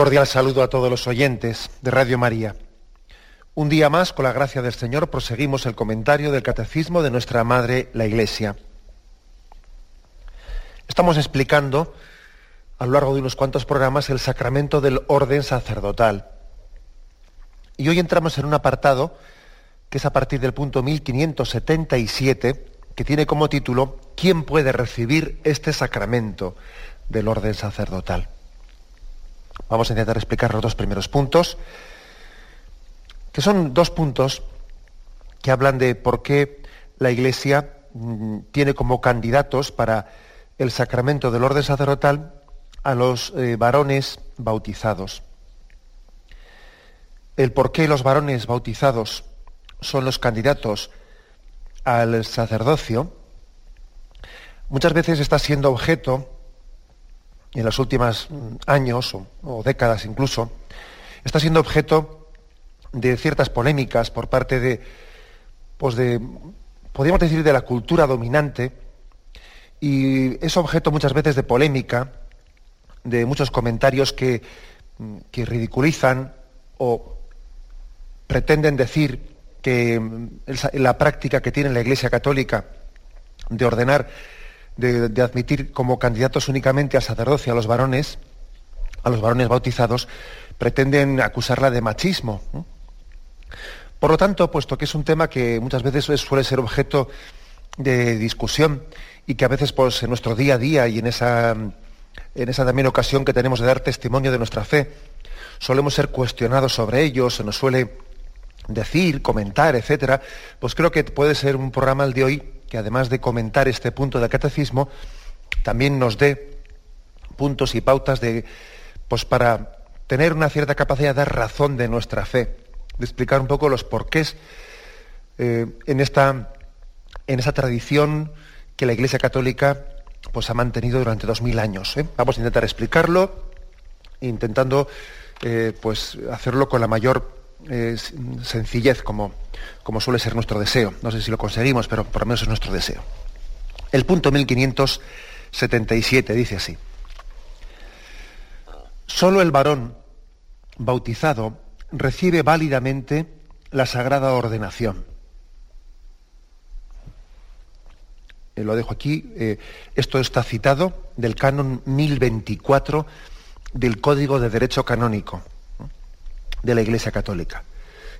Cordial saludo a todos los oyentes de Radio María. Un día más, con la gracia del Señor, proseguimos el comentario del Catecismo de nuestra Madre, la Iglesia. Estamos explicando a lo largo de unos cuantos programas el sacramento del orden sacerdotal. Y hoy entramos en un apartado que es a partir del punto 1577, que tiene como título ¿Quién puede recibir este sacramento del orden sacerdotal? Vamos a intentar explicar los dos primeros puntos, que son dos puntos que hablan de por qué la Iglesia mm, tiene como candidatos para el sacramento del orden sacerdotal a los eh, varones bautizados. El por qué los varones bautizados son los candidatos al sacerdocio, muchas veces está siendo objeto en los últimos años o, décadas incluso, está siendo objeto de ciertas polémicas por parte de, pues de, podríamos decir, de la cultura dominante, y es objeto muchas veces de polémica, de muchos comentarios que, que ridiculizan o pretenden decir que la práctica que tiene la Iglesia Católica de ordenar de, admitir como candidatos únicamente al sacerdocio a los varones, a los varones bautizados, pretenden acusarla de machismo. Por lo tanto, puesto que es un tema que muchas veces suele ser objeto de discusión y que a veces pues, en nuestro día a día y en esa, en esa también ocasión que tenemos de dar testimonio de nuestra fe, solemos ser cuestionados sobre ello, se nos suele decir, comentar, etcétera, pues creo que puede ser un programa el de hoy que además de comentar este punto del catecismo, también nos dé puntos y pautas de, pues para tener una cierta capacidad de dar razón de nuestra fe, de explicar un poco los porqués eh, en, esta, en tradición que la Iglesia Católica pues, ha mantenido durante dos mil años. ¿eh? Vamos a intentar explicarlo, intentando eh, pues, hacerlo con la mayor sencillez, como, como suele ser nuestro deseo. No sé si lo conseguimos, pero por lo menos es nuestro deseo. El punto 1577 dice así. Solo el varón bautizado recibe válidamente la sagrada ordenación. Eh, lo dejo aquí. Eh, esto está citado del canon 1024 del Código de Derecho Canónico de la Iglesia Católica.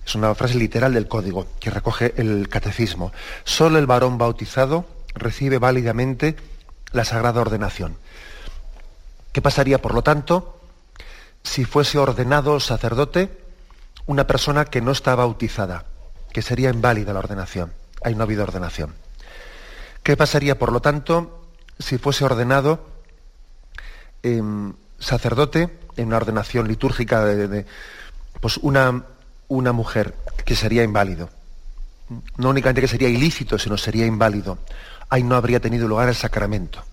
Es una frase literal del código que recoge el catecismo. Solo el varón bautizado recibe válidamente la sagrada ordenación. ¿Qué pasaría, por lo tanto, si fuese ordenado sacerdote una persona que no está bautizada? Que sería inválida la ordenación. Ahí no ha habido ordenación. ¿Qué pasaría, por lo tanto, si fuese ordenado em, sacerdote en una ordenación litúrgica de, pues una, una mujer que sería inválido. No únicamente que sería ilícito, sino sería inválido. Ahí no habría tenido lugar el sacramento.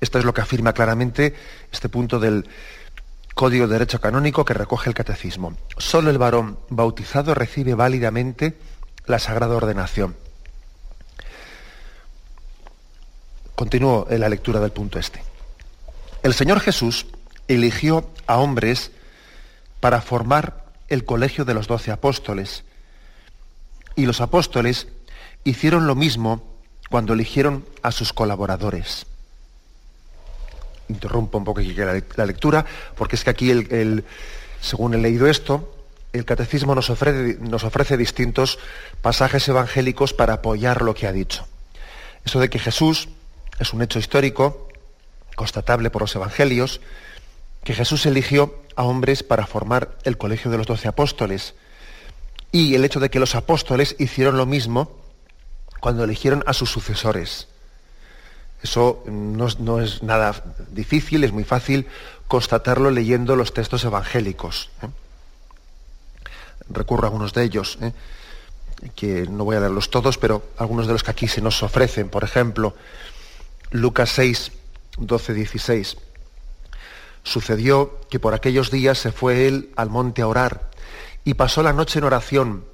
Esto es lo que afirma claramente este punto del Código de Derecho Canónico que recoge el Catecismo. Solo el varón bautizado recibe válidamente la sagrada ordenación. Continúo en la lectura del punto este. El Señor Jesús eligió a hombres para formar el colegio de los doce apóstoles. Y los apóstoles hicieron lo mismo cuando eligieron a sus colaboradores. Interrumpo un poco aquí la lectura, porque es que aquí, el, según he leído esto, el catecismo nos ofrece, nos ofrece distintos pasajes evangélicos para apoyar lo que ha dicho. Eso de que Jesús es un hecho histórico, constatable por los evangelios, que Jesús eligió a hombres para formar el colegio de los doce apóstoles. Y el hecho de que los apóstoles hicieron lo mismo cuando eligieron a sus sucesores. Eso no, es nada difícil, es muy fácil constatarlo leyendo los textos evangélicos. ¿eh? Recurro a algunos de ellos, ¿eh? que no voy a leerlos todos, pero algunos de los que aquí se nos ofrecen. Por ejemplo, Lucas 6, 12, 16. Sucedió que por aquellos días se fue él al monte a orar y pasó la noche en oración.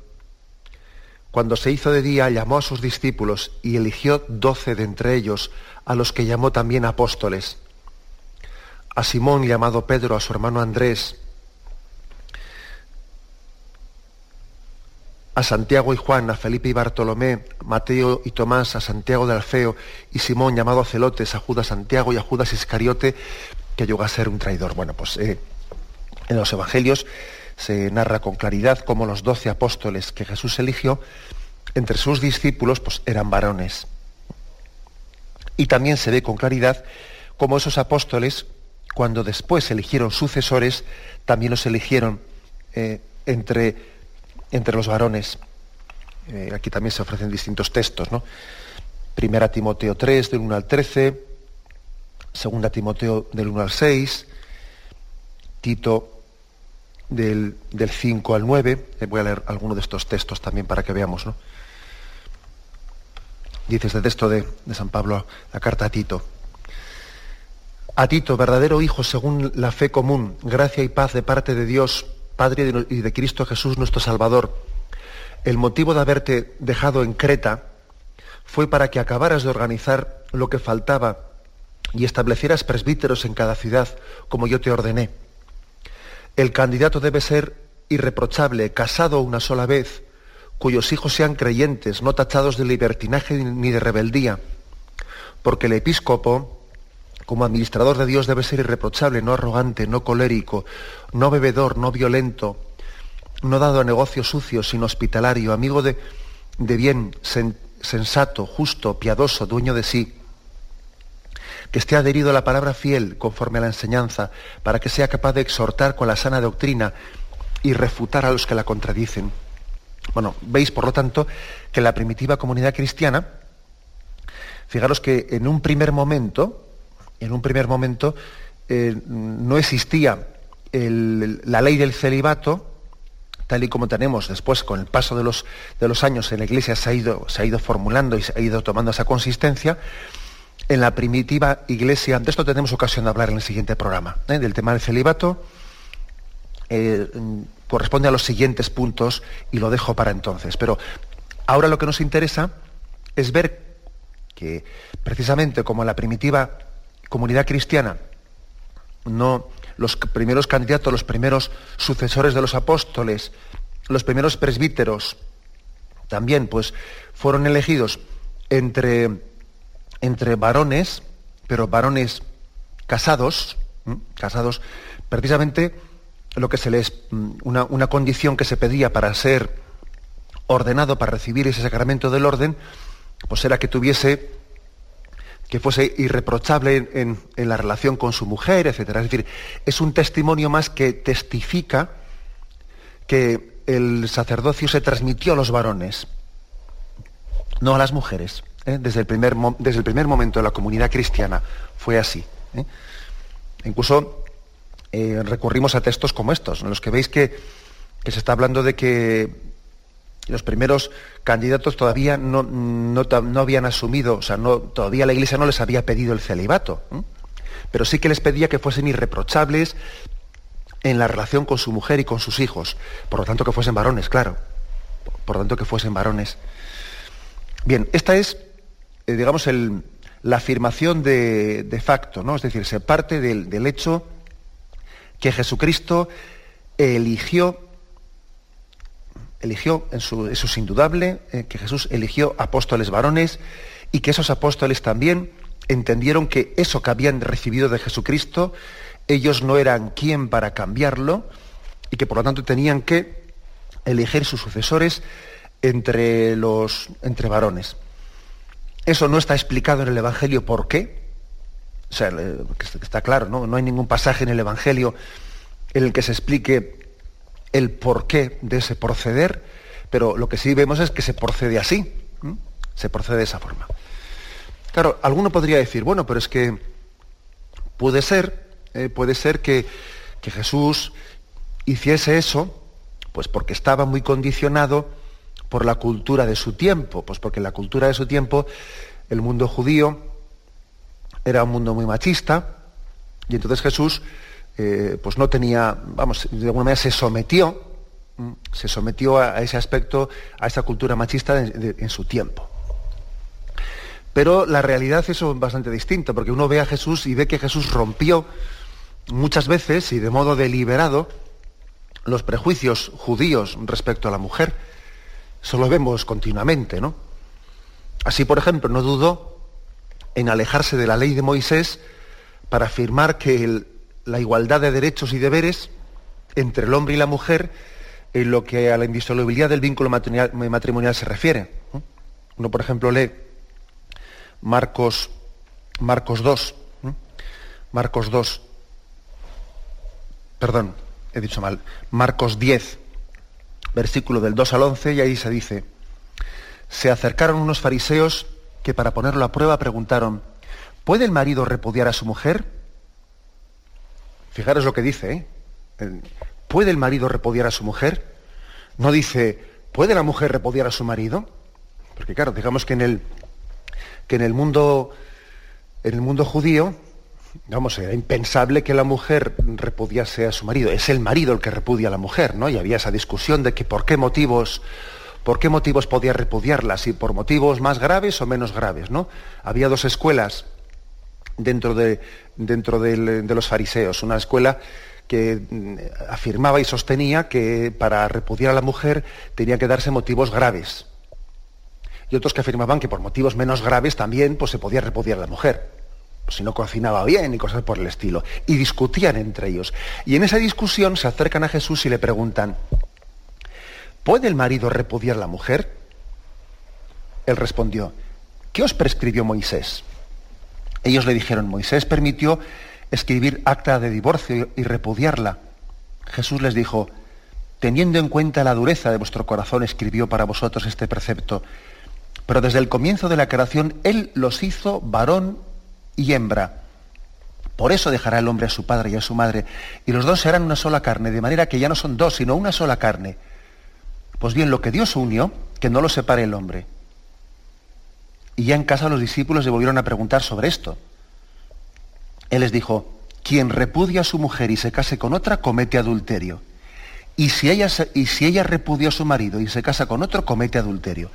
Cuando se hizo de día, llamó a sus discípulos y eligió doce de entre ellos, a los que llamó también apóstoles. A Simón llamado Pedro, a su hermano Andrés, a Santiago y Juan, a Felipe y Bartolomé, Mateo y Tomás, a Santiago de Alfeo y Simón llamado Celotes, a Judas Santiago y a Judas Iscariote, que llegó a ser un traidor. Bueno, pues eh, en los Evangelios se narra con claridad cómo los doce apóstoles que Jesús eligió, entre sus discípulos, pues eran varones. Y también se ve con claridad cómo esos apóstoles, cuando después eligieron sucesores, también los eligieron eh, entre, entre los varones. Eh, aquí también se ofrecen distintos textos, ¿no? Primera Timoteo 3, del 1 al 13, Segunda Timoteo del 1 al 6, Tito del, 5 al 9. Eh, voy a leer alguno de estos textos también para que veamos. ¿no? Dice este texto de, de San Pablo, la carta a Tito. A Tito, verdadero hijo según la fe común, gracia y paz de parte de Dios, Padre y de Cristo Jesús nuestro Salvador. El motivo de haberte dejado en Creta fue para que acabaras de organizar lo que faltaba y establecieras presbíteros en cada ciudad, como yo te ordené. El candidato debe ser irreprochable, casado una sola vez, cuyos hijos sean creyentes, no tachados de libertinaje ni de rebeldía, porque el episcopo, como administrador de Dios, debe ser irreprochable, no arrogante, no colérico, no bebedor, no violento, no dado a negocios sucios, sino hospitalario, amigo de, de bien, sensato, justo, piadoso, dueño de sí que esté adherido a la palabra fiel conforme a la enseñanza, para que sea capaz de exhortar con la sana doctrina y refutar a los que la contradicen. Bueno, veis, por lo tanto, que la primitiva comunidad cristiana, fijaros que en un primer momento, en un primer momento, eh, no existía la ley del celibato, tal y como tenemos después con el paso de los, de los años en la iglesia se ha, ido, se ha ido formulando y se ha ido tomando esa consistencia, en la primitiva iglesia, de esto tenemos ocasión de hablar en el siguiente programa, ¿eh? del tema del celibato, eh, corresponde a los siguientes puntos y lo dejo para entonces. Pero ahora lo que nos interesa es ver que precisamente como la primitiva comunidad cristiana, no los primeros candidatos, los primeros sucesores de los apóstoles, los primeros presbíteros, también pues fueron elegidos entre entre varones, pero varones casados, casados, precisamente lo que se les, mm, una, una, condición que se pedía para ser ordenado, para recibir ese sacramento del orden, pues era que tuviese, que fuese irreprochable en, en la relación con su mujer, etc. Es decir, es un testimonio más que testifica que el sacerdocio se transmitió a los varones, no a las mujeres. ¿Eh? desde, el primer, desde el primer momento de la comunidad cristiana fue así. ¿eh? Incluso eh, recurrimos a textos como estos, en los que veis que, se está hablando de que los primeros candidatos todavía no, no, habían asumido, o sea, no, todavía la Iglesia no les había pedido el celibato, pero sí que les pedía que fuesen irreprochables en la relación con su mujer y con sus hijos, por lo tanto que fuesen varones, claro, por lo tanto que fuesen varones. Bien, esta es eh, digamos, la afirmación de, facto, ¿no? Es decir, se parte del, hecho que Jesucristo eligió, eligió, eso es indudable, eh, que Jesús eligió apóstoles varones y que esos apóstoles también entendieron que eso que habían recibido de Jesucristo, ellos no eran quien para cambiarlo y que por lo tanto tenían que elegir sus sucesores entre los entre varones. Eso no está explicado en el Evangelio por qué. O sea, está claro, ¿no? No hay ningún pasaje en el Evangelio en el que se explique el porqué de ese proceder, pero lo que sí vemos es que se procede así, se procede de esa forma. Claro, alguno podría decir, bueno, pero es que puede ser, eh, puede ser que, que Jesús hiciese eso, pues porque estaba muy condicionado por la cultura de su tiempo, pues porque la cultura de su tiempo, el mundo judío era un mundo muy machista, y entonces Jesús eh, pues no tenía, vamos, de alguna manera se sometió, se sometió a, ese aspecto, a esa cultura machista en su tiempo. Pero la realidad es bastante distinto, porque uno ve a Jesús y ve que Jesús rompió muchas veces y de modo deliberado los prejuicios judíos respecto a la mujer. Eso lo vemos continuamente, ¿no? Así, por ejemplo, no dudó en alejarse de la ley de Moisés para afirmar que la igualdad de derechos y deberes entre el hombre y la mujer en lo que a la indisolubilidad del vínculo matrimonial, se refiere. Uno, por ejemplo, lee Marcos, Marcos 2, Marcos 2, perdón, he dicho mal, Marcos 10, versículo del 2 al 11, y ahí se dice, se acercaron unos fariseos que para ponerlo a prueba preguntaron, ¿puede el marido repudiar a su mujer? Fijaros lo que dice, ¿eh? ¿Puede el marido repudiar a su mujer? No dice, ¿puede la mujer repudiar a su marido? Porque claro, digamos que en el, que en el mundo, en el mundo judío, vamos, era impensable que la mujer repudiase a su marido. Es el marido el que repudia a la mujer, ¿no? Y había esa discusión de que por qué motivos, por qué motivos podía repudiarla, si por motivos más graves o menos graves, ¿no? Había dos escuelas dentro de, dentro de los fariseos. Una escuela que mm, afirmaba y sostenía que para repudiar a la mujer tenía que darse motivos graves. Y otros que afirmaban que por motivos menos graves también pues, se podía repudiar a la mujer si no cocinaba bien y cosas por el estilo. Y discutían entre ellos. Y en esa discusión se acercan a Jesús y le preguntan, ¿puede el marido repudiar la mujer? Él respondió, ¿qué os prescribió Moisés? Ellos le dijeron, Moisés permitió escribir acta de divorcio y repudiarla. Jesús les dijo, teniendo en cuenta la dureza de vuestro corazón, escribió para vosotros este precepto. Pero desde el comienzo de la creación, Él los hizo varón y hembra. Por eso dejará el hombre a su padre y a su madre, y los dos serán una sola carne, de manera que ya no son dos, sino una sola carne. Pues bien, lo que Dios unió, que no lo separe el hombre. Y ya en casa los discípulos le volvieron a preguntar sobre esto. Él les dijo, quien repudia a su mujer y se case con otra, comete adulterio. Y si ella, y si ella a su marido y se casa con otro, comete adulterio.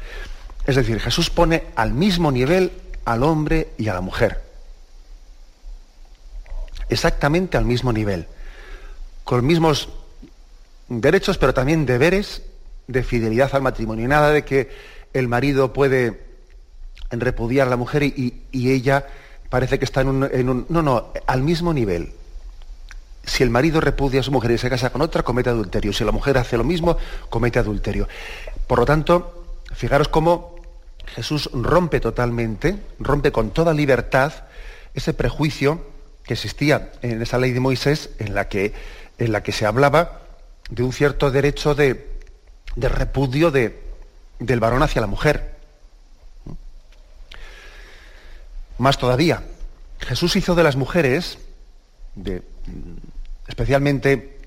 Es decir, Jesús pone al mismo nivel al hombre y a la mujer exactamente al mismo nivel, con mismos derechos, pero también deberes de fidelidad al matrimonio. Y nada de que el marido puede repudiar a la mujer y, ella parece que está en un, No, no, al mismo nivel. Si el marido repudia a su mujer y se casa con otra, comete adulterio. Si la mujer hace lo mismo, comete adulterio. Por lo tanto, fijaros cómo Jesús rompe totalmente, rompe con toda libertad ese prejuicio que existía en esa ley de Moisés en la que, en la que se hablaba de un cierto derecho de, repudio de, del varón hacia la mujer. Más todavía, Jesús hizo de las mujeres, especialmente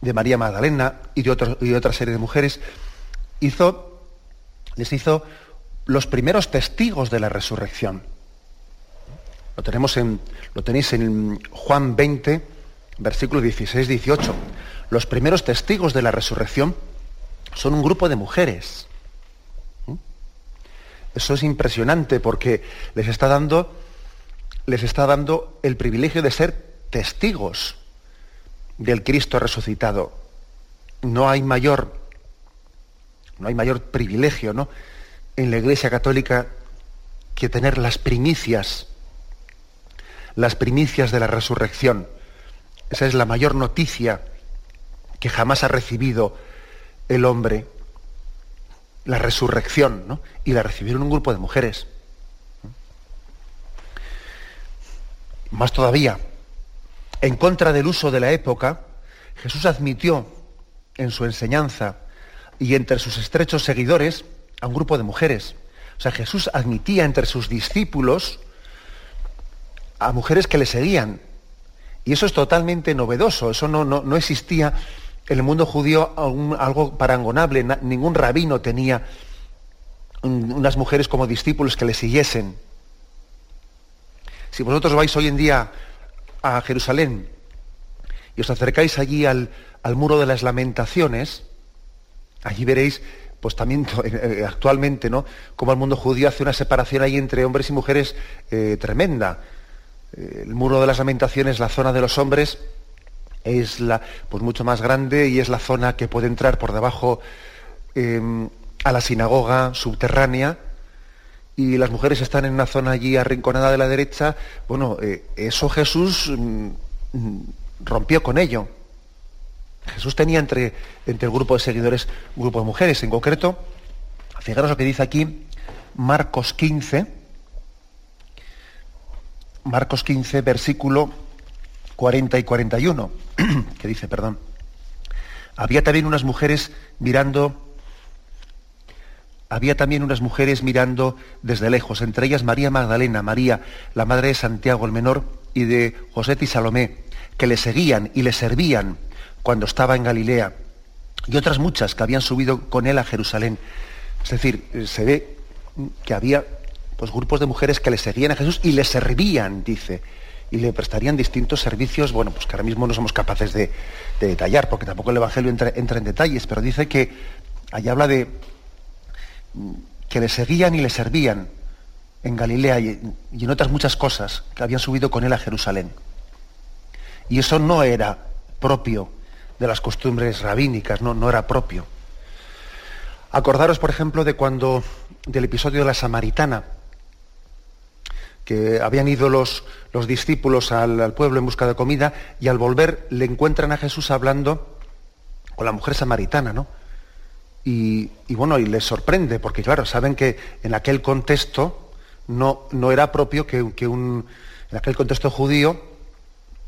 de María Magdalena y de, y otra serie de mujeres, hizo, les hizo los primeros testigos de la resurrección. Lo, tenemos en, lo tenéis en Juan 20, versículo 16-18. Los primeros testigos de la resurrección son un grupo de mujeres. ¿Mm? Eso es impresionante porque les está dando, les está dando el privilegio de ser testigos del Cristo resucitado. No hay mayor, no hay mayor privilegio ¿no? en la Iglesia Católica que tener las primicias las primicias de la resurrección. Esa es la mayor noticia que jamás ha recibido el hombre, la resurrección, ¿no? Y la recibieron un grupo de mujeres. Más todavía, en contra del uso de la época, Jesús admitió en su enseñanza y entre sus estrechos seguidores a un grupo de mujeres. O sea, Jesús admitía entre sus discípulos a mujeres que le seguían. Y eso es totalmente novedoso, eso no, no, existía en el mundo judío algo parangonable, ningún rabino tenía unas mujeres como discípulos que le siguiesen. Si vosotros vais hoy en día a Jerusalén y os acercáis allí al, muro de las lamentaciones, allí veréis pues también eh, actualmente, ¿no? Como el mundo judío hace una separación ahí entre hombres y mujeres eh, tremenda. Eh, el muro de las lamentaciones, la zona de los hombres, es la, pues mucho más grande y es la zona que puede entrar por debajo em, a la sinagoga subterránea y las mujeres están en una zona allí arrinconada de la derecha. Bueno, eso Jesús mm, mm, rompió con ello. Jesús tenía entre, entre el grupo de seguidores un grupo de mujeres. En concreto, fijaros lo que dice aquí Marcos 15, Marcos 15, versículo 40 y 41, que dice, perdón. Había también unas mujeres mirando, había también unas mujeres mirando desde lejos, entre ellas María Magdalena, María, la madre de Santiago el menor, y de José y Salomé, que le seguían y le servían cuando estaba en Galilea, y otras muchas que habían subido con él a Jerusalén. Es decir, eh, se ve que había pues, grupos de mujeres que le seguían a Jesús y le servían, dice, y le prestarían distintos servicios, bueno, pues que ahora mismo no somos capaces de, detallar, porque tampoco el Evangelio entra, en detalles, pero dice que allá habla de mm, que le seguían y le servían en Galilea y en otras muchas cosas que habían subido con él a Jerusalén. Y eso no era propio de las costumbres rabínicas, no, no era propio. Acordaros, por ejemplo, de cuando, del episodio de la Samaritana, que habían ido los, los discípulos al, pueblo en busca de comida y al volver le encuentran a Jesús hablando con la mujer samaritana, ¿no? Y, bueno, y les sorprende, porque claro, saben que en aquel contexto no, no era propio que, que un, en aquel contexto judío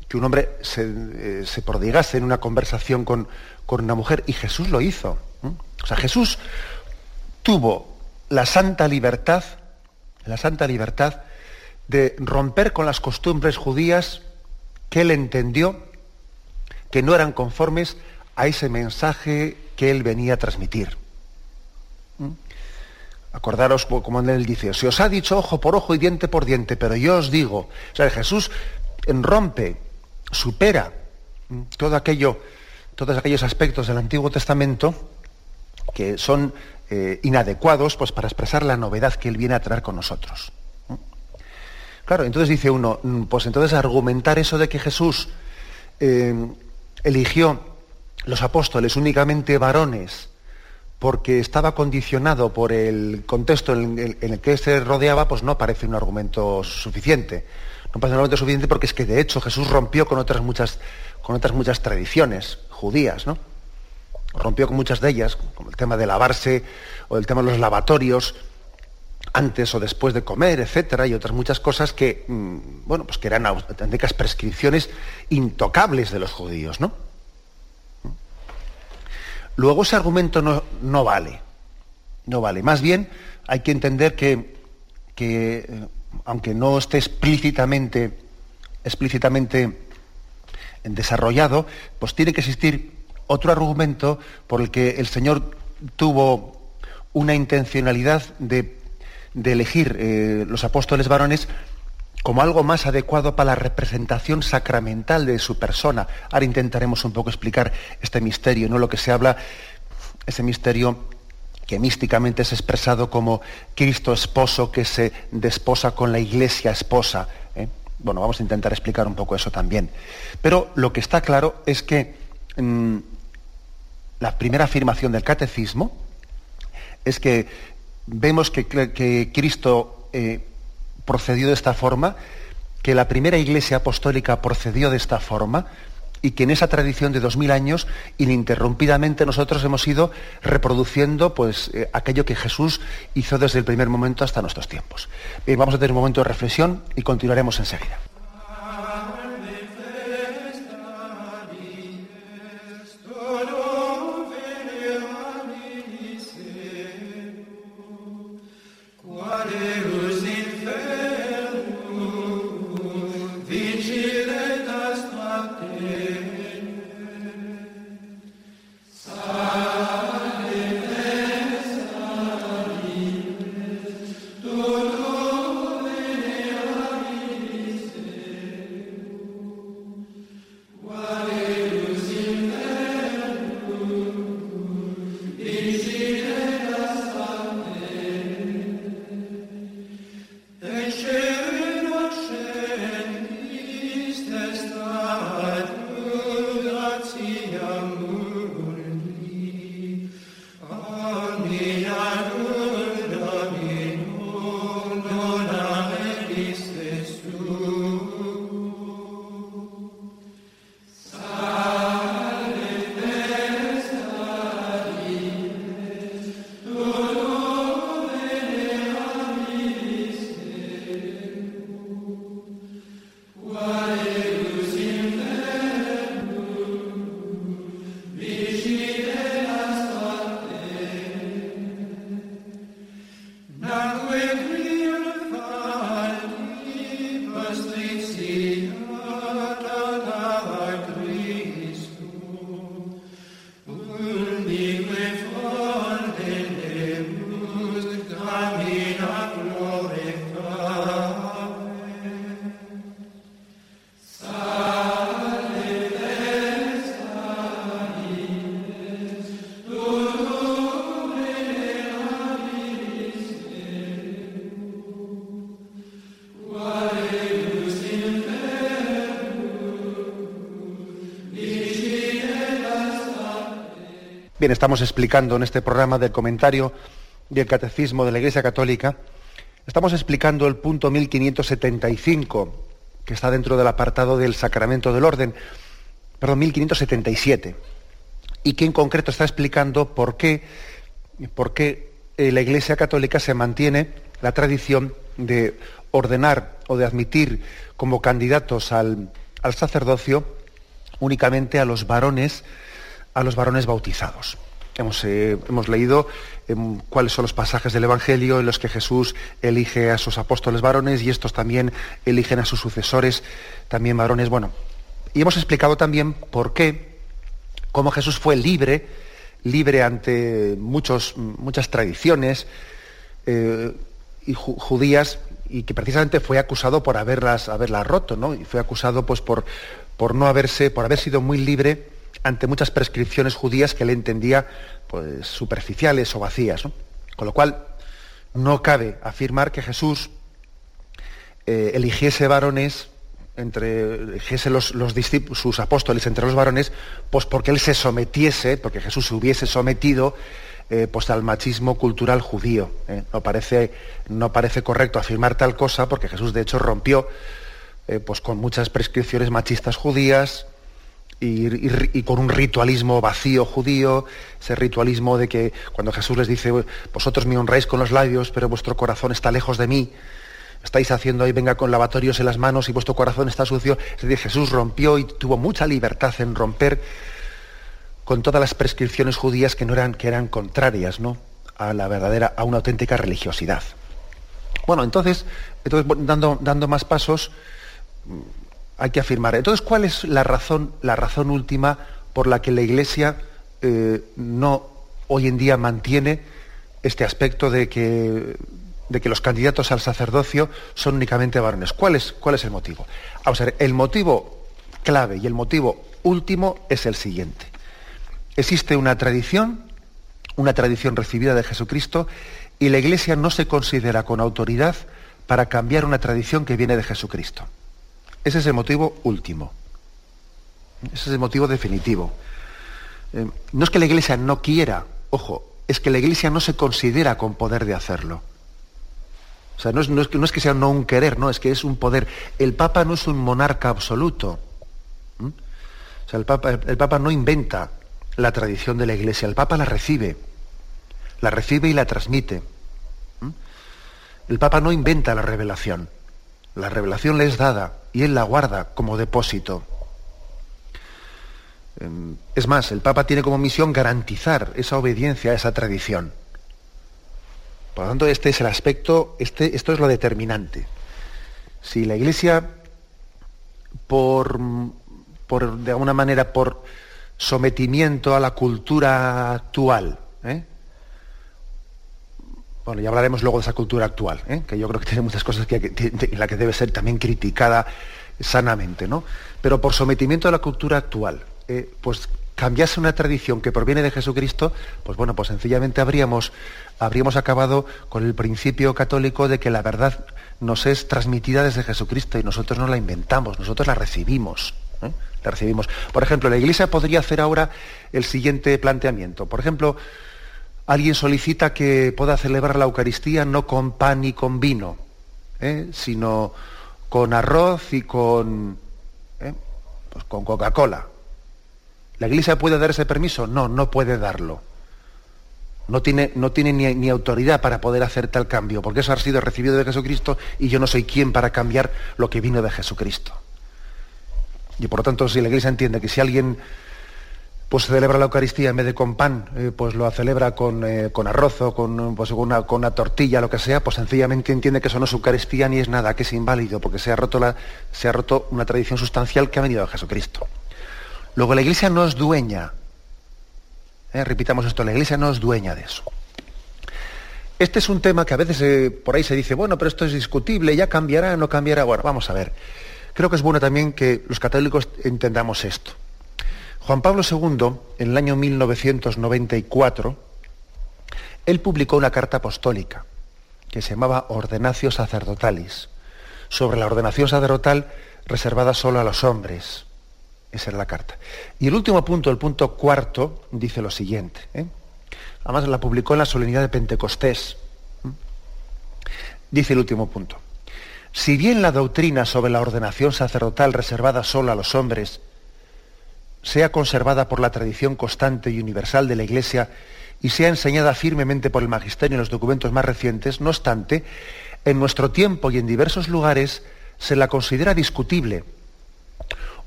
que un hombre se, eh, prodigase en una conversación con, una mujer, y Jesús lo hizo. O sea, Jesús tuvo la santa libertad, la santa libertad de romper con las costumbres judías que él entendió que no eran conformes a ese mensaje que él venía a transmitir. Acordaros como él dice, se os ha dicho ojo por ojo y diente por diente, pero yo os digo, o sea, Jesús rompe supera todo aquello, todos aquellos aspectos del Antiguo Testamento que son eh, inadecuados pues, para expresar la novedad que Él viene a traer con nosotros. Claro, entonces dice uno, mm, pues entonces argumentar eso de que Jesús eh, eligió los apóstoles únicamente varones porque estaba condicionado por el contexto en el, que se rodeaba, pues no parece un argumento suficiente no pasa nada suficiente porque es que de hecho Jesús rompió con otras muchas, con otras muchas tradiciones judías, ¿no? Rompió con muchas de ellas, como el tema de lavarse o el tema de los lavatorios antes o después de comer, etcétera, y otras muchas cosas que, mm, bueno, pues que eran auténticas prescripciones intocables de los judíos, ¿no? Luego ese argumento no, no vale, no vale. Más bien hay que entender que, que eh, aunque no esté explícitamente, explícitamente desarrollado, pues tiene que existir otro argumento por el que el Señor tuvo una intencionalidad de, elegir eh, los apóstoles varones como algo más adecuado para la representación sacramental de su persona. Ahora intentaremos un poco explicar este misterio, ¿no? Lo que se habla, ese misterio que místicamente es expresado como Cristo esposo que se desposa con la iglesia esposa. ¿eh? Bueno, vamos a intentar explicar un poco eso también. Pero lo que está claro es que mm, la primera afirmación del catecismo es que vemos que, Cristo eh, procedió de esta forma, que la primera iglesia apostólica procedió de esta forma, y que en esa tradición de dos mil años ininterrumpidamente nosotros hemos ido reproduciendo pues, eh, aquello que Jesús hizo desde el primer momento hasta nuestros tiempos. Bien, vamos a tener un momento de reflexión y continuaremos enseguida. Bien, estamos explicando en este programa del comentario del Catecismo de la Iglesia Católica, estamos explicando el punto 1575, que está dentro del apartado del Sacramento del Orden, perdón, 1577, y que en concreto está explicando por qué, por qué eh, la Iglesia Católica se mantiene la tradición de ordenar o de admitir como candidatos al, al sacerdocio únicamente a los varones a los varones bautizados. Hemos, eh, hemos leído em, cuáles son los pasajes del Evangelio en los que Jesús elige a sus apóstoles varones y estos también eligen a sus sucesores, también varones. Bueno, y hemos explicado también por qué, cómo Jesús fue libre, libre ante muchos, muchas tradiciones eh, judías y que precisamente fue acusado por haberlas, haberlas roto, ¿no? Y fue acusado pues por, por no haberse, por haber sido muy libre ante muchas prescripciones judías que él entendía pues, superficiales o vacías. Con lo cual, no cabe afirmar que Jesús eh, eligiese varones entre eligiese los, sus apóstoles entre los varones, pues porque él se sometiese, porque Jesús se hubiese sometido eh, pues al machismo cultural judío. ¿eh? No, parece, no parece correcto afirmar tal cosa, porque Jesús de hecho rompió pues con muchas prescripciones machistas judías, y, con un ritualismo vacío judío, ese ritualismo de que cuando Jesús les dice, vosotros me honráis con los labios, pero vuestro corazón está lejos de mí, estáis haciendo ahí, venga con lavatorios en las manos y vuestro corazón está sucio. Es decir, Jesús rompió y tuvo mucha libertad en romper con todas las prescripciones judías que no eran, que eran contrarias ¿no? a la verdadera, a una auténtica religiosidad. Bueno, entonces, entonces dando, dando más pasos, hay que afirmar. Entonces, ¿cuál es la razón, la razón última por la que la Iglesia eh, no hoy en día mantiene este aspecto de que, de que los candidatos al sacerdocio son únicamente varones? ¿Cuál es, cuál es el motivo? El motivo clave y el motivo último es el siguiente. Existe una tradición, una tradición recibida de Jesucristo, y la Iglesia no se considera con autoridad para cambiar una tradición que viene de Jesucristo. Ese es el motivo último. Ese es el motivo definitivo. Eh, no es que la Iglesia no quiera, ojo, es que la Iglesia no se considera con poder de hacerlo. O sea, no es, que, sea no un querer, no, es que es un poder. El Papa no es un monarca absoluto. O sea, el Papa, el Papa no inventa la tradición de la Iglesia, el Papa la recibe. La recibe y la transmite. El Papa no inventa la revelación. La revelación le es dada y él la guarda como depósito. Em, es más, el Papa tiene como misión garantizar esa obediencia a esa tradición. Por lo tanto, este es el aspecto, este, esto es lo determinante. Si la Iglesia, por, por, de alguna manera, por sometimiento a la cultura actual, ¿eh? Bueno, ya hablaremos luego de esa cultura actual, ¿eh? que yo creo que tiene muchas cosas que, en la que debe ser también criticada sanamente, ¿no? Pero por sometimiento a la cultura actual, eh, pues cambiase una tradición que proviene de Jesucristo, pues bueno, pues sencillamente habríamos, habríamos acabado con el principio católico de que la verdad nos es transmitida desde Jesucristo y nosotros no la inventamos, nosotros la recibimos. ¿eh? La recibimos. Por ejemplo, la Iglesia podría hacer ahora el siguiente planteamiento. Por ejemplo, alguien solicita que pueda celebrar la Eucaristía no con pan y con vino, ¿eh? sino con arroz y con, ¿eh? pues con Coca-Cola. ¿La Iglesia puede dar ese permiso? No, no puede darlo. No tiene, no tiene ni, ni, autoridad para poder hacer tal cambio, porque eso ha sido recibido de Jesucristo y yo no soy quien para cambiar lo que vino de Jesucristo. Y por lo tanto, si la Iglesia entiende que si alguien pues celebra la Eucaristía en vez de con pan, eh, pues lo celebra con, eh, con arroz o con, pues, una, con una tortilla, lo que sea, pues sencillamente entiende que eso no es Eucaristía ni es nada, que es inválido, porque se ha roto, se ha roto una tradición sustancial que ha venido de Jesucristo. Luego, la Iglesia no es dueña, eh, repitamos esto, la Iglesia no es dueña de eso. Este es un tema que a veces por ahí se dice, bueno, pero esto es discutible, ya cambiará, no cambiará. Bueno, vamos a ver. Creo que es bueno también que los católicos entendamos esto. Juan Pablo II, en el año 1994, él publicó una carta apostólica que se llamaba Ordenatio Sacerdotalis, sobre la ordenación sacerdotal reservada solo a los hombres. Esa era la carta. Y el último punto, el punto cuarto, dice lo siguiente. ¿eh? Además la publicó en la solemnidad de Pentecostés. Dice el último punto. Si bien la doctrina sobre la ordenación sacerdotal reservada solo a los hombres sea conservada por la tradición constante y universal de la Iglesia y sea enseñada firmemente por el magisterio en los documentos más recientes, no obstante, en nuestro tiempo y en diversos lugares se la considera discutible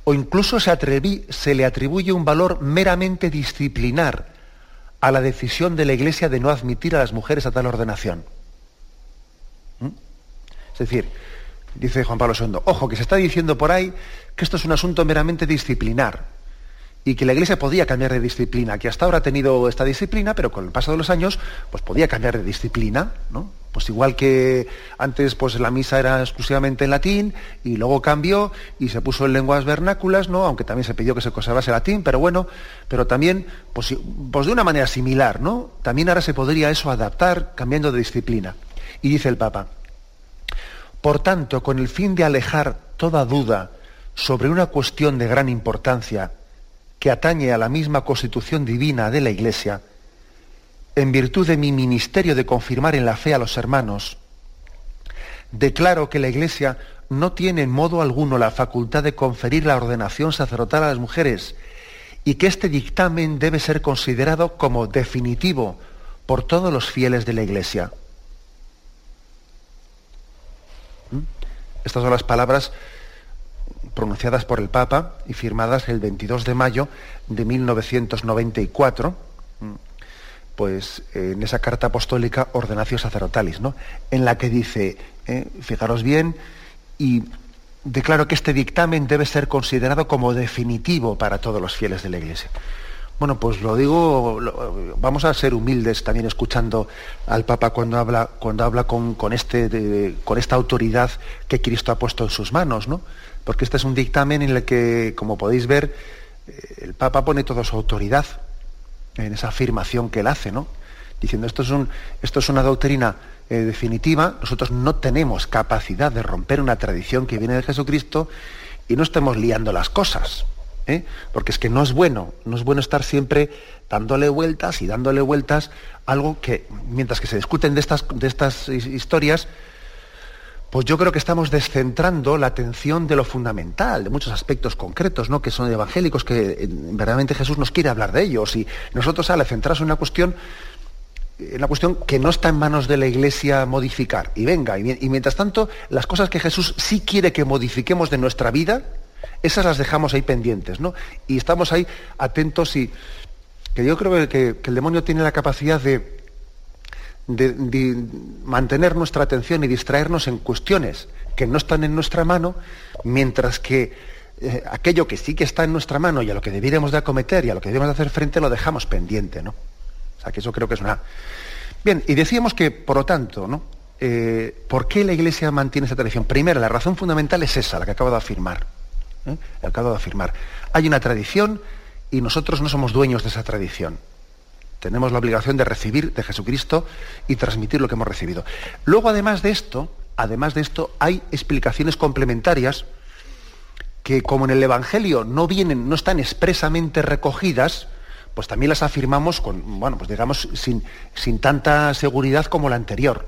o incluso se, le atribuye un valor meramente disciplinar a la decisión de la Iglesia de no admitir a las mujeres a tal ordenación. ¿Mm? Es decir, dice Juan Pablo II, ojo, que se está diciendo por ahí que esto es un asunto meramente disciplinar y que la Iglesia podía cambiar de disciplina, que hasta ahora ha tenido esta disciplina, pero con el paso de los años, pues podía cambiar de disciplina, ¿no? Pues igual que antes pues la misa era exclusivamente en latín y luego cambió y se puso en lenguas vernáculas, ¿no? Aunque también se pidió que se conservase latín, pero bueno, pero también pues, pues de una manera similar, ¿no? También ahora se podría eso adaptar cambiando de disciplina. Y dice el Papa, por tanto, con el fin de alejar toda duda sobre una cuestión de gran importancia que atañe a la misma constitución divina de la Iglesia, en virtud de mi ministerio de confirmar en la fe a los hermanos, declaro que la Iglesia no tiene en modo alguno la facultad de conferir la ordenación sacerdotal a las mujeres y que este dictamen debe ser considerado como definitivo por todos los fieles de la Iglesia. Estas son las palabras pronunciadas por el Papa y firmadas el 22 de mayo de 1994, pues en esa carta apostólica Ordenatio Sacerdotalis, ¿no? en la que dice, eh, fijaros bien, y declaro que este dictamen debe ser considerado como definitivo para todos los fieles de la Iglesia. Bueno, pues lo digo, vamos a ser humildes también escuchando al Papa cuando habla, cuando habla con, este, con esta autoridad que Cristo ha puesto en sus manos, ¿no? Porque este es un dictamen en el que, como podéis ver, eh, el Papa pone toda su autoridad en esa afirmación que él hace, ¿no? Diciendo, esto es, un, esto es una doctrina eh, definitiva, nosotros no tenemos capacidad de romper una tradición que viene de Jesucristo y no estemos liando las cosas. ¿Eh? porque es que no es bueno, no es bueno estar siempre dándole vueltas y dándole vueltas algo que, mientras que se discuten de estas, de estas historias, pues yo creo que estamos descentrando la atención de lo fundamental, de muchos aspectos concretos, ¿no? que son evangélicos, que eh, verdaderamente Jesús nos quiere hablar de ellos. Y nosotros al centrarnos en una cuestión, en una cuestión que no está en manos de la Iglesia modificar. Y venga, y mientras tanto, las cosas que Jesús sí quiere que modifiquemos de nuestra vida, esas las dejamos ahí pendientes, ¿no? Y estamos ahí atentos y que yo creo que, el demonio tiene la capacidad de, mantener nuestra atención y distraernos en cuestiones que no están en nuestra mano, mientras que eh, aquello que sí que está en nuestra mano y a lo que debiéramos de acometer y a lo que debemos de hacer frente lo dejamos pendiente, ¿no? O sea, que eso creo que es una... Bien, y decíamos que, por lo tanto, ¿no? Eh, ¿Por qué la Iglesia mantiene esa tradición? Primero, la razón fundamental es esa, la que acabo de afirmar. ¿Eh? acabo de afirmar. Hay una tradición y nosotros no somos dueños de esa tradición. Tenemos la obligación de recibir de Jesucristo y transmitir lo que hemos recibido. Luego, además de esto, además de esto, hay explicaciones complementarias que, como en el Evangelio no vienen, no están expresamente recogidas, pues también las afirmamos con, bueno, pues digamos, sin, sin tanta seguridad como la anterior.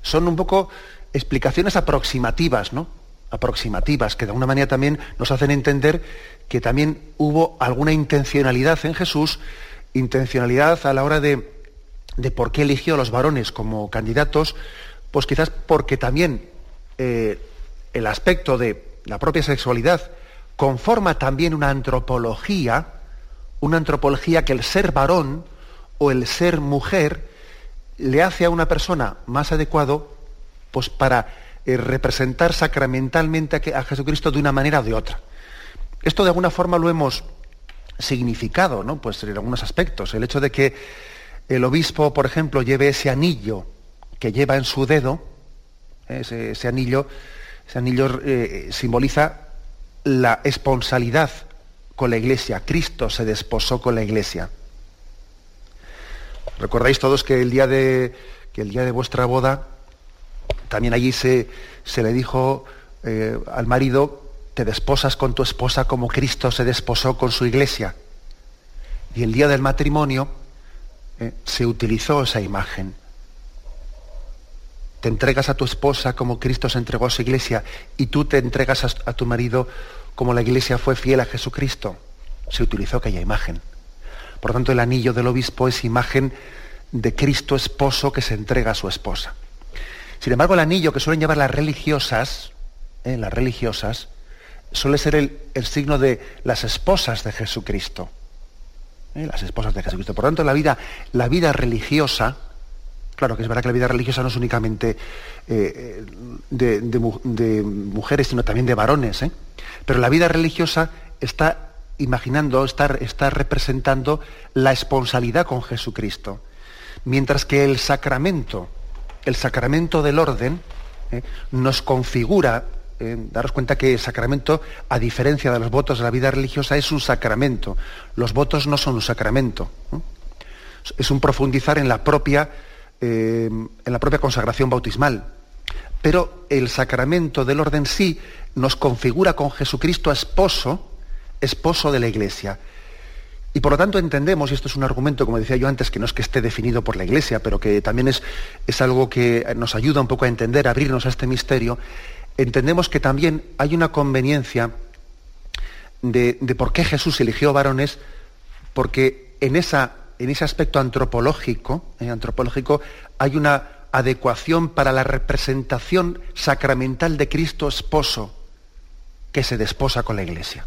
Son un poco explicaciones aproximativas, ¿no? Aproximativas, que de alguna manera también nos hacen entender que también hubo alguna intencionalidad en Jesús, intencionalidad a la hora de, de por qué eligió a los varones como candidatos, pues quizás porque también eh, el aspecto de la propia sexualidad conforma también una antropología, una antropología que el ser varón o el ser mujer le hace a una persona más adecuado pues para eh, representar sacramentalmente a Jesucristo de una manera o de otra. Esto de alguna forma lo hemos significado, ¿no? Pues en algunos aspectos. El hecho de que el obispo, por ejemplo, lleve ese anillo que lleva en su dedo, ese, anillo, ese anillo eh, simboliza la esponsalidad con la iglesia. Cristo se desposó con la iglesia. Recordáis todos que el día de, que el día de vuestra boda también allí se, se le dijo eh, al marido te desposas con tu esposa como Cristo se desposó con su iglesia. Y el día del matrimonio eh, se utilizó esa imagen. Te entregas a tu esposa como Cristo se entregó a su iglesia y tú te entregas a, a tu marido como la iglesia fue fiel a Jesucristo. Se utilizó aquella imagen. Por lo tanto, el anillo del obispo es imagen de Cristo esposo que se entrega a su esposa. Sin embargo, el anillo que suelen llevar las religiosas, ¿eh? las religiosas, suele ser el, signo de las esposas de Jesucristo. ¿eh? Las esposas de Jesucristo. Por lo tanto, la vida, la vida religiosa, claro que es verdad que la vida religiosa no es únicamente eh, de, mujeres, sino también de varones, pero la vida religiosa está imaginando, está, está representando la esponsalidad con Jesucristo. Mientras que el sacramento, el sacramento del orden, ¿eh? nos configura, eh, daros cuenta que el sacramento, a diferencia de los votos de la vida religiosa, es un sacramento. Los votos no son un sacramento. Es un profundizar en la propia, eh, en la propia consagración bautismal. Pero el sacramento del orden sí nos configura con Jesucristo esposo, esposo de la Iglesia. Y por lo tanto entendemos, y esto es un argumento, como decía yo antes, que no es que esté definido por la Iglesia, pero que también es, es algo que nos ayuda un poco a entender, a abrirnos a este misterio, entendemos que también hay una conveniencia de, por qué Jesús eligió varones, porque en, esa, en ese aspecto antropológico, eh, antropológico hay una adecuación para la representación sacramental de Cristo esposo que se desposa con la Iglesia.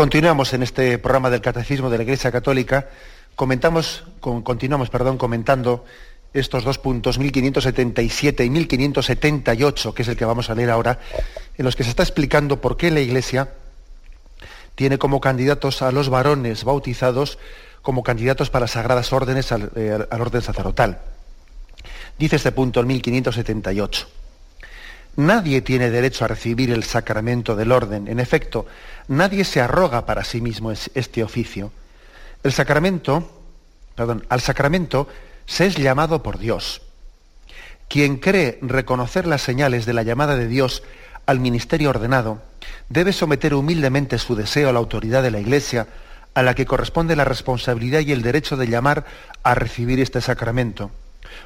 Continuamos en este programa del Catecismo de la Iglesia Católica. Comentamos, continuamos perdón, comentando estos dos puntos, 1577 y 1578, que es el que vamos a leer ahora, en los que se está explicando por qué la Iglesia tiene como candidatos a los varones bautizados como candidatos para sagradas órdenes al, eh, al orden sacerdotal. Dice este punto, el 1578. Nadie tiene derecho a recibir el sacramento del orden. En efecto, nadie se arroga para sí mismo este oficio. El sacramento, perdón, al sacramento se es llamado por Dios. Quien cree reconocer las señales de la llamada de Dios al ministerio ordenado, debe someter humildemente su deseo a la autoridad de la Iglesia, a la que corresponde la responsabilidad y el derecho de llamar a recibir este sacramento.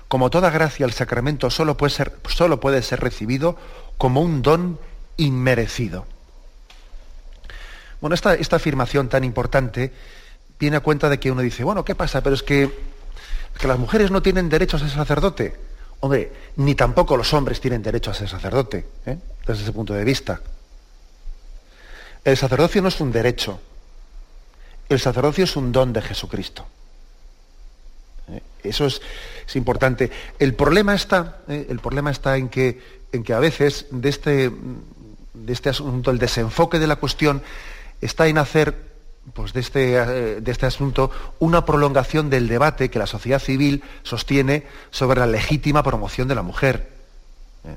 Como toda gracia, el sacramento solo puede ser, recibido como un don inmerecido. Bueno, esta, afirmación tan importante viene a cuenta de que uno dice, bueno, ¿qué pasa? Pero es que que las mujeres no tienen derecho a ser sacerdote. Hombre, ni tampoco los hombres tienen derecho a ser sacerdote, ¿eh? desde ese punto de vista. El sacerdocio no es un derecho, el sacerdocio es un don de Jesucristo. ¿Eh? Eso es, importante. El problema está, ¿eh? el problema está en, que, en que a veces de este, de este asunto, el desenfoque de la cuestión está en hacer pues de, este, eh, de este asunto una prolongación del debate que la sociedad civil sostiene sobre la legítima promoción de la mujer. Eh,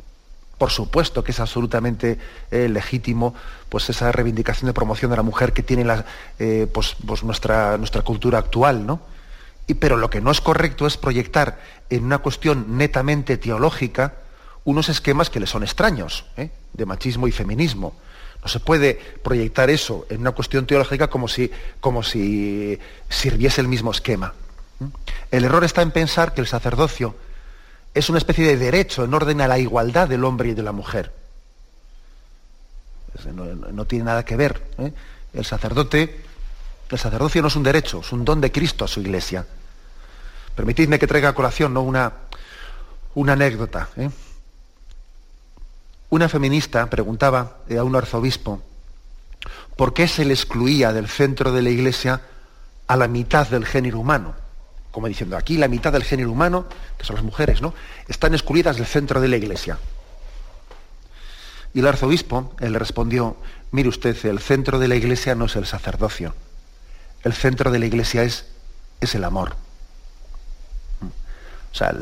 por supuesto que es absolutamente legítimo pues esa reivindicación de promoción de la mujer que tiene la, pues, pues nuestra, nuestra cultura actual, ¿no? Pero lo que no es correcto es proyectar en una cuestión netamente teológica unos esquemas que le son extraños, de machismo y feminismo. No se puede proyectar eso en una cuestión teológica como si, como si sirviese el mismo esquema. El error está en pensar que el sacerdocio es una especie de derecho en orden a la igualdad del hombre y de la mujer. No, tiene nada que ver. ¿eh? El sacerdote, el sacerdocio no es un derecho, es un don de Cristo a su iglesia. Permitidme que traiga a colación ¿no? una, una anécdota. ¿eh? Una feminista preguntaba a un arzobispo por qué se le excluía del centro de la iglesia a la mitad del género humano. Como diciendo, aquí la mitad del género humano, que son las mujeres, ¿no? Están excluidas del centro de la iglesia. Y el arzobispo él le respondió, mire usted, el centro de la iglesia no es el sacerdocio. El centro de la iglesia es, es el amor. O sea,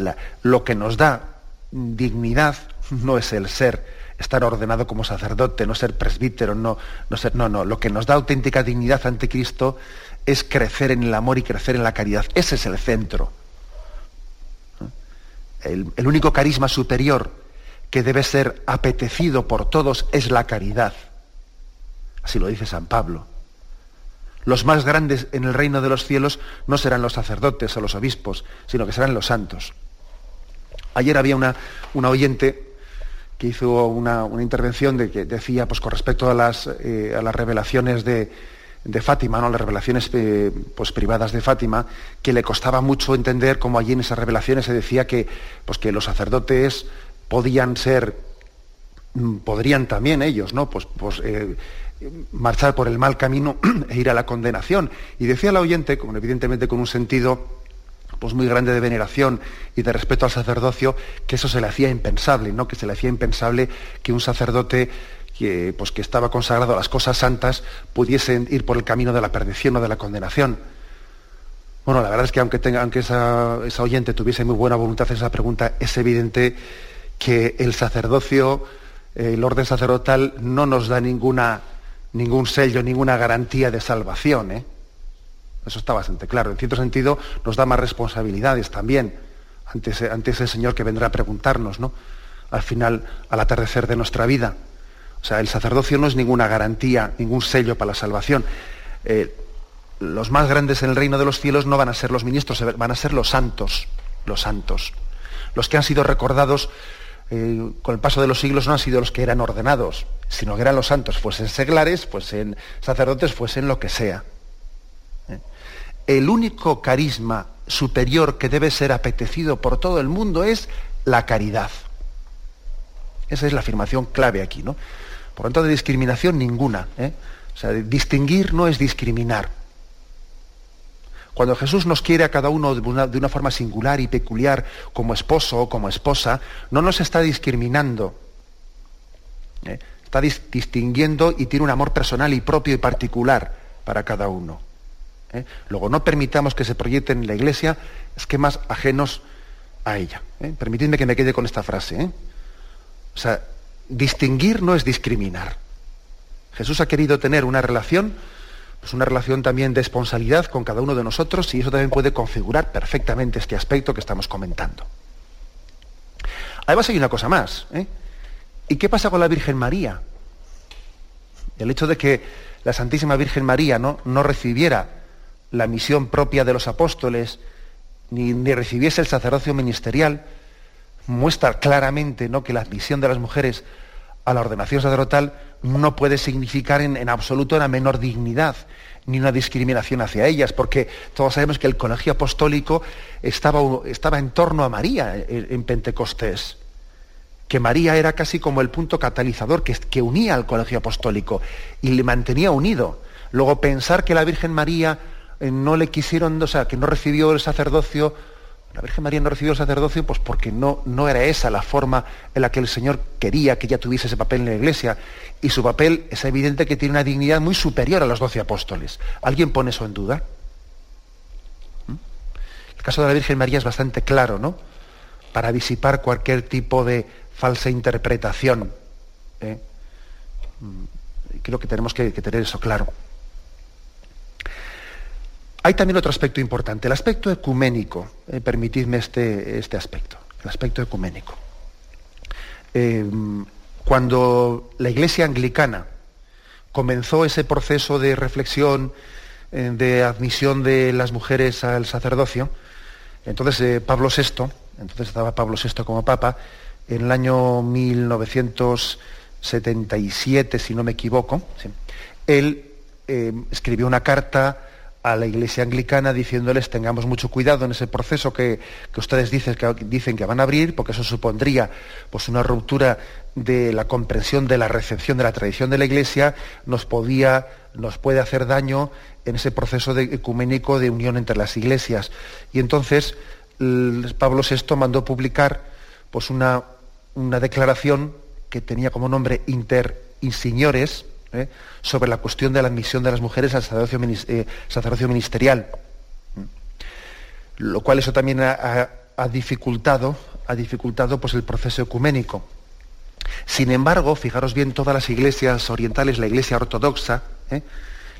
lo que nos da dignidad no es el ser estar ordenado como sacerdote, no ser presbítero, no, no ser. No, no. Lo que nos da auténtica dignidad ante Cristo es crecer en el amor y crecer en la caridad. Ese es el centro. El, el único carisma superior que debe ser apetecido por todos es la caridad. Así lo dice San Pablo. Los más grandes en el reino de los cielos no serán los sacerdotes o los obispos, sino que serán los santos. Ayer había una, una oyente que hizo una, intervención de que decía, pues con respecto a las, eh, a las revelaciones de, Fátima, ¿no? las revelaciones eh, pues, privadas de Fátima, que le costaba mucho entender cómo allí en esas revelaciones se decía que, pues, que los sacerdotes podían ser, mm, podrían también ellos, ¿no? Pues, pues eh, marchar por el mal camino e ir a la condenación. Y decía la oyente, evidentemente con un sentido pues muy grande de veneración y de respeto al sacerdocio, que eso se le hacía impensable, ¿no? Que se le hacía impensable que un sacerdote que, pues, que estaba consagrado a las cosas santas pudiese ir por el camino de la perdición o de la condenación. Bueno, la verdad es que aunque, tenga, esa, oyente tuviese muy buena voluntad en esa pregunta, es evidente que el sacerdocio, el orden sacerdotal, no nos da ninguna, ningún sello, ninguna garantía de salvación. ¿eh? Eso está bastante claro. En cierto sentido, nos da más responsabilidades también ante ese, Señor que vendrá a preguntarnos, ¿no? Al final, al atardecer de nuestra vida. O sea, el sacerdocio no es ninguna garantía, ningún sello para la salvación. Eh, los más grandes en el reino de los cielos no van a ser los ministros, van a ser los santos, los santos. Los que han sido recordados eh, con el paso de los siglos no han sido los que eran ordenados, sino que eran los santos, fuesen seglares, fuesen sacerdotes, fuesen lo que sea el único carisma superior que debe ser apetecido por todo el mundo es la caridad. Esa es la afirmación clave aquí, ¿no? Por lo tanto, de discriminación ninguna. ¿eh? O sea, distinguir no es discriminar. Cuando Jesús nos quiere a cada uno de una, forma singular y peculiar, como esposo o como esposa, no nos está discriminando. ¿eh? Está distinguiendo y tiene un amor personal y propio y particular para cada uno. ¿eh? Luego, no permitamos que se proyecten en la Iglesia esquemas ajenos a ella. ¿eh? Permitidme que me quede con esta frase. O sea, distinguir no es discriminar. Jesús ha querido tener una relación, pues una relación también de responsabilidad con cada uno de nosotros y eso también puede configurar perfectamente este aspecto que estamos comentando. Además hay una cosa más. ¿Y qué pasa con la Virgen María? El hecho de que la Santísima Virgen María no, no recibiera la misión propia de los apóstoles, ni, recibiese el sacerdocio ministerial, muestra claramente ¿no? que la admisión de las mujeres a la ordenación sacerdotal no puede significar en, absoluto una menor dignidad, ni una discriminación hacia ellas, porque todos sabemos que el colegio apostólico estaba, estaba en torno a María en, Pentecostés, que María era casi como el punto catalizador que, que unía al colegio apostólico y le mantenía unido. Luego pensar que la Virgen María eh, no le quisieron, o sea, que no recibió el sacerdocio la Virgen María no recibió el sacerdocio pues porque no, no era esa la forma en la que el Señor quería que ella tuviese ese papel en la iglesia. Y su papel es evidente que tiene una dignidad muy superior a los doce apóstoles. ¿Alguien pone eso en duda? ¿Mm? El caso de la Virgen María es bastante claro, ¿no? Para disipar cualquier tipo de falsa interpretación. ¿eh? Mm, creo que tenemos que tener eso claro. Hay también otro aspecto importante, el aspecto ecuménico. Eh, permitidme este, este, aspecto, el aspecto ecuménico. Eh, cuando la Iglesia anglicana comenzó ese proceso de reflexión, eh, de admisión de las mujeres al sacerdocio, entonces Pablo VI, entonces estaba Pablo VI como papa, en el año 1977, si no me equivoco, él escribió una carta a la iglesia anglicana diciéndoles tengamos mucho cuidado en ese proceso que, ustedes dicen que, dicen que van a abrir, porque eso supondría pues, una ruptura de la comprensión de la recepción de la tradición de la iglesia, nos, podía, nos puede hacer daño en ese proceso ecuménico de unión entre las iglesias. Y entonces Pablo VI mandó publicar pues, una, una declaración que tenía como nombre Inter Insignores, ¿eh? sobre la cuestión de la admisión de las mujeres al sacerdocio, eh, ministerial. Lo cual eso también ha, dificultado, ha dificultado pues, el proceso ecuménico. Sin embargo, fijaros bien, todas las iglesias orientales, la iglesia ortodoxa, ¿eh?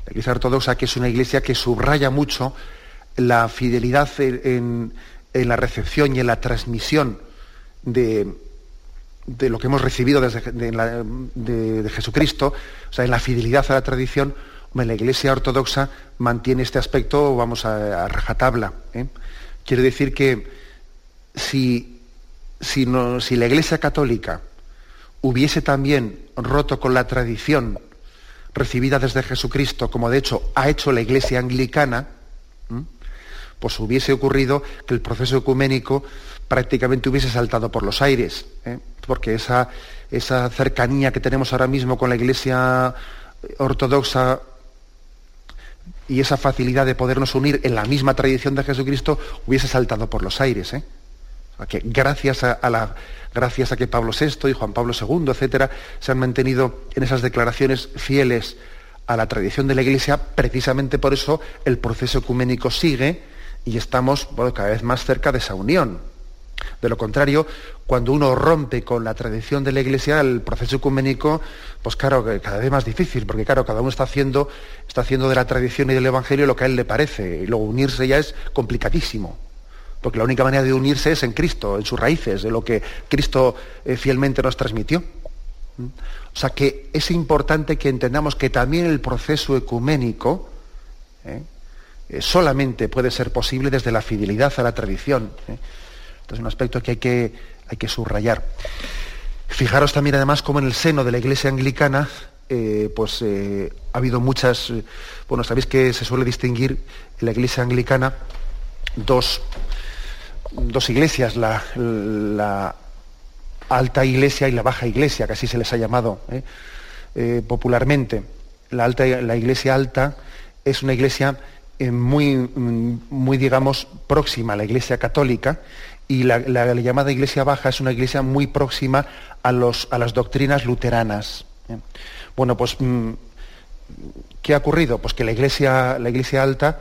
la iglesia ortodoxa que es una iglesia que subraya mucho la fidelidad en la recepción y en la transmisión de, de lo que hemos recibido desde, de, Jesucristo, o sea, en la fidelidad a la tradición, la Iglesia ortodoxa mantiene este aspecto, vamos a, rajatabla. ¿eh? Quiero decir que si, si, no, si, la Iglesia católica hubiese también roto con la tradición recibida desde Jesucristo, como de hecho ha hecho la Iglesia anglicana, pues hubiese ocurrido que el proceso ecuménico prácticamente hubiese saltado por los aires, ¿eh? Porque esa, esa cercanía que tenemos ahora mismo con la Iglesia ortodoxa y esa facilidad de podernos unir en la misma tradición de Jesucristo hubiese saltado por los aires. ¿eh? que gracias a, la, gracias a que Pablo VI y Juan Pablo II, etcétera, se han mantenido en esas declaraciones fieles a la tradición de la Iglesia, precisamente por eso el proceso ecuménico sigue y estamos cada vez más cerca de esa unión. De lo contrario, cuando uno rompe con la tradición de la Iglesia, el proceso ecuménico, pues claro, cada vez más difícil, porque claro, cada uno está haciendo, está haciendo de la tradición y del Evangelio lo que a él le parece, y luego unirse ya es complicadísimo. Porque la única manera de unirse es en Cristo, en sus raíces, de lo que Cristo eh, fielmente nos transmitió. ¿Mm? O sea que es importante que entendamos que también el proceso ecuménico ¿eh? Eh, solamente puede ser posible desde la fidelidad a la tradición. Es un aspecto que hay que, hay que subrayar. Fijaros también además como en el seno de la Iglesia anglicana eh, pues eh, ha habido muchas, eh, bueno, sabéis que se suele distinguir en la iglesia anglicana dos, dos iglesias, la, la, alta iglesia y la baja iglesia, que así se les ha llamado popularmente. La, alta, la iglesia alta es una iglesia muy, muy, digamos, próxima a la iglesia católica y la, llamada Iglesia Baja es una iglesia muy próxima a, los, a las doctrinas luteranas. Bueno, pues, mm, ¿qué ha ocurrido? Pues que la iglesia, la iglesia alta,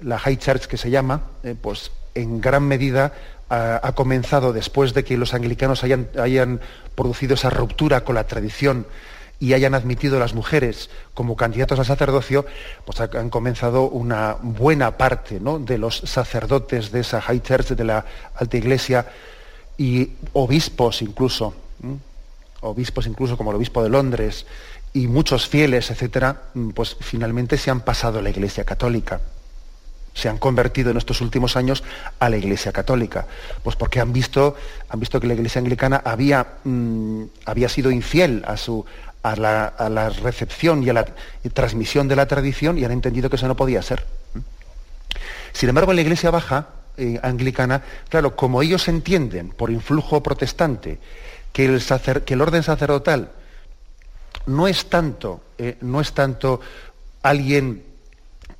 la High Church que se llama, eh, pues en gran medida ha, comenzado después de que los anglicanos hayan, hayan producido esa ruptura con la tradición y hayan admitido las mujeres como candidatos al sacerdocio, pues han comenzado una buena parte de los sacerdotes de esa High Church, de la Alta Iglesia, y obispos incluso, obispos incluso como el obispo de Londres, y muchos fieles, etcétera, pues finalmente se han pasado a la Iglesia Católica. Se han convertido en estos últimos años a la Iglesia Católica. Pues porque han visto, han visto que la Iglesia Anglicana había, mm, había sido infiel a su, a la, recepción y a la transmisión de la tradición y han entendido que eso no podía ser. Sin embargo, en la Iglesia Baja, eh, anglicana, claro, como ellos entienden por influjo protestante que el, que el orden sacerdotal no es tanto, eh, no es tanto alguien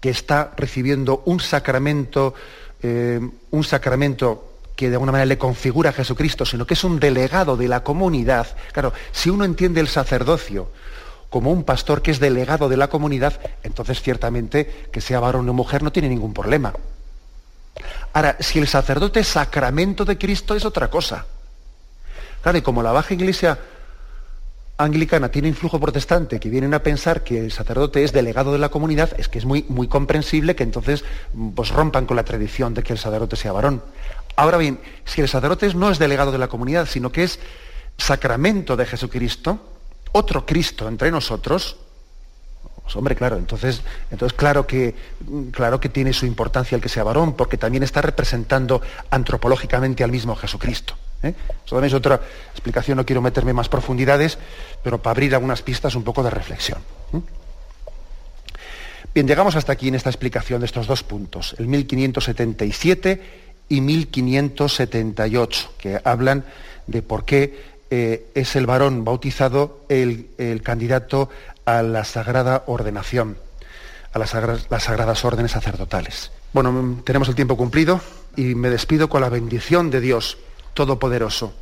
que está recibiendo un sacramento, eh, un sacramento que de alguna manera le configura a Jesucristo, sino que es un delegado de la comunidad. Claro, si uno entiende el sacerdocio como un pastor que es delegado de la comunidad, entonces ciertamente que sea varón o mujer no tiene ningún problema. Ahora, si el sacerdote es sacramento de Cristo es otra cosa. Claro, y como la baja iglesia anglicana tiene influjo protestante que vienen a pensar que el sacerdote es delegado de la comunidad, es que es muy, muy comprensible que entonces pues, rompan con la tradición de que el sacerdote sea varón. Ahora bien, si el sacerdote no es delegado de la comunidad, sino que es sacramento de Jesucristo, otro Cristo entre nosotros, pues, hombre, claro, entonces, entonces claro, que, claro que tiene su importancia el que sea varón, porque también está representando antropológicamente al mismo Jesucristo. ¿eh? Eso también es otra explicación, no quiero meterme en más profundidades, pero para abrir algunas pistas un poco de reflexión. ¿eh? Bien, llegamos hasta aquí en esta explicación de estos dos puntos, el 1577 y 1578, que hablan de por qué eh, es el varón bautizado el, candidato a la sagrada ordenación, a las, las sagradas órdenes sacerdotales. Bueno, tenemos el tiempo cumplido y me despido con la bendición de Dios Todopoderoso.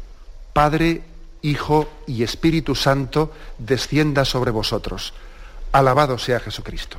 Padre, Hijo y Espíritu Santo, descienda sobre vosotros. Alabado sea Jesucristo.